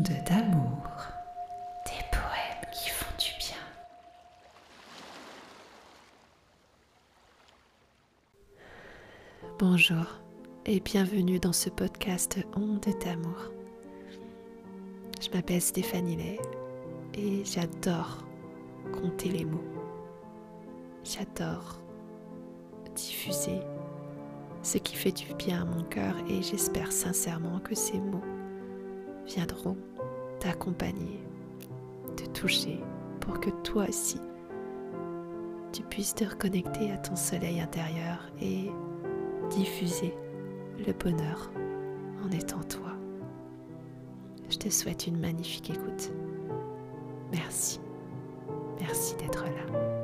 ondes d'amour, des poèmes qui font du bien. Bonjour et bienvenue dans ce podcast Ondes d'amour. Je m'appelle Stéphanie Lay et j'adore compter les mots. J'adore diffuser ce qui fait du bien à mon cœur et j'espère sincèrement que ces mots viendront t'accompagner, te toucher pour que toi aussi tu puisses te reconnecter à ton soleil intérieur et diffuser le bonheur en étant toi. Je te souhaite une magnifique écoute. Merci. Merci d'être là.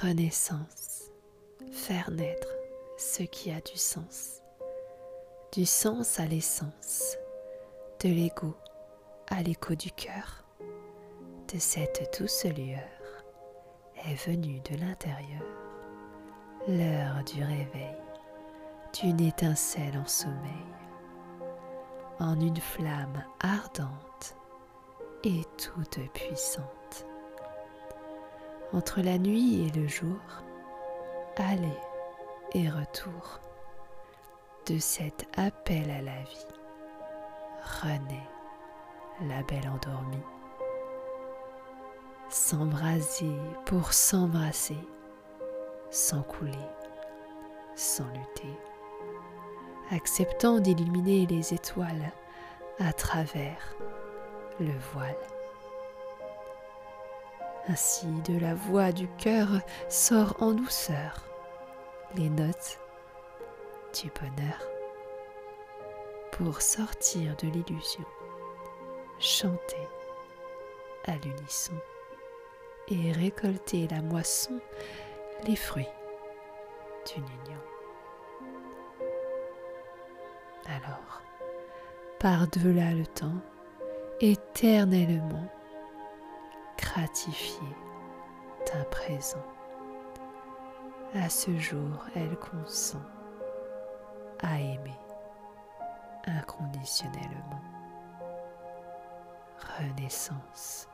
Renaissance, faire naître ce qui a du sens, du sens à l'essence, de l'ego à l'écho du cœur, de cette douce lueur est venue de l'intérieur. L'heure du réveil, d'une étincelle en sommeil, en une flamme ardente et toute puissante entre la nuit et le jour, aller et retour de cet appel à la vie. Renaît la belle endormie. S'embraser pour s'embrasser, sans couler, sans lutter, acceptant d'illuminer les étoiles à travers le voile. Ainsi de la voix du cœur sort en douceur les notes du bonheur pour sortir de l'illusion, chanter à l'unisson et récolter la moisson, les fruits d'une union. Alors, par-delà le temps, éternellement, gratifier d'un présent. À ce jour, elle consent à aimer inconditionnellement. Renaissance.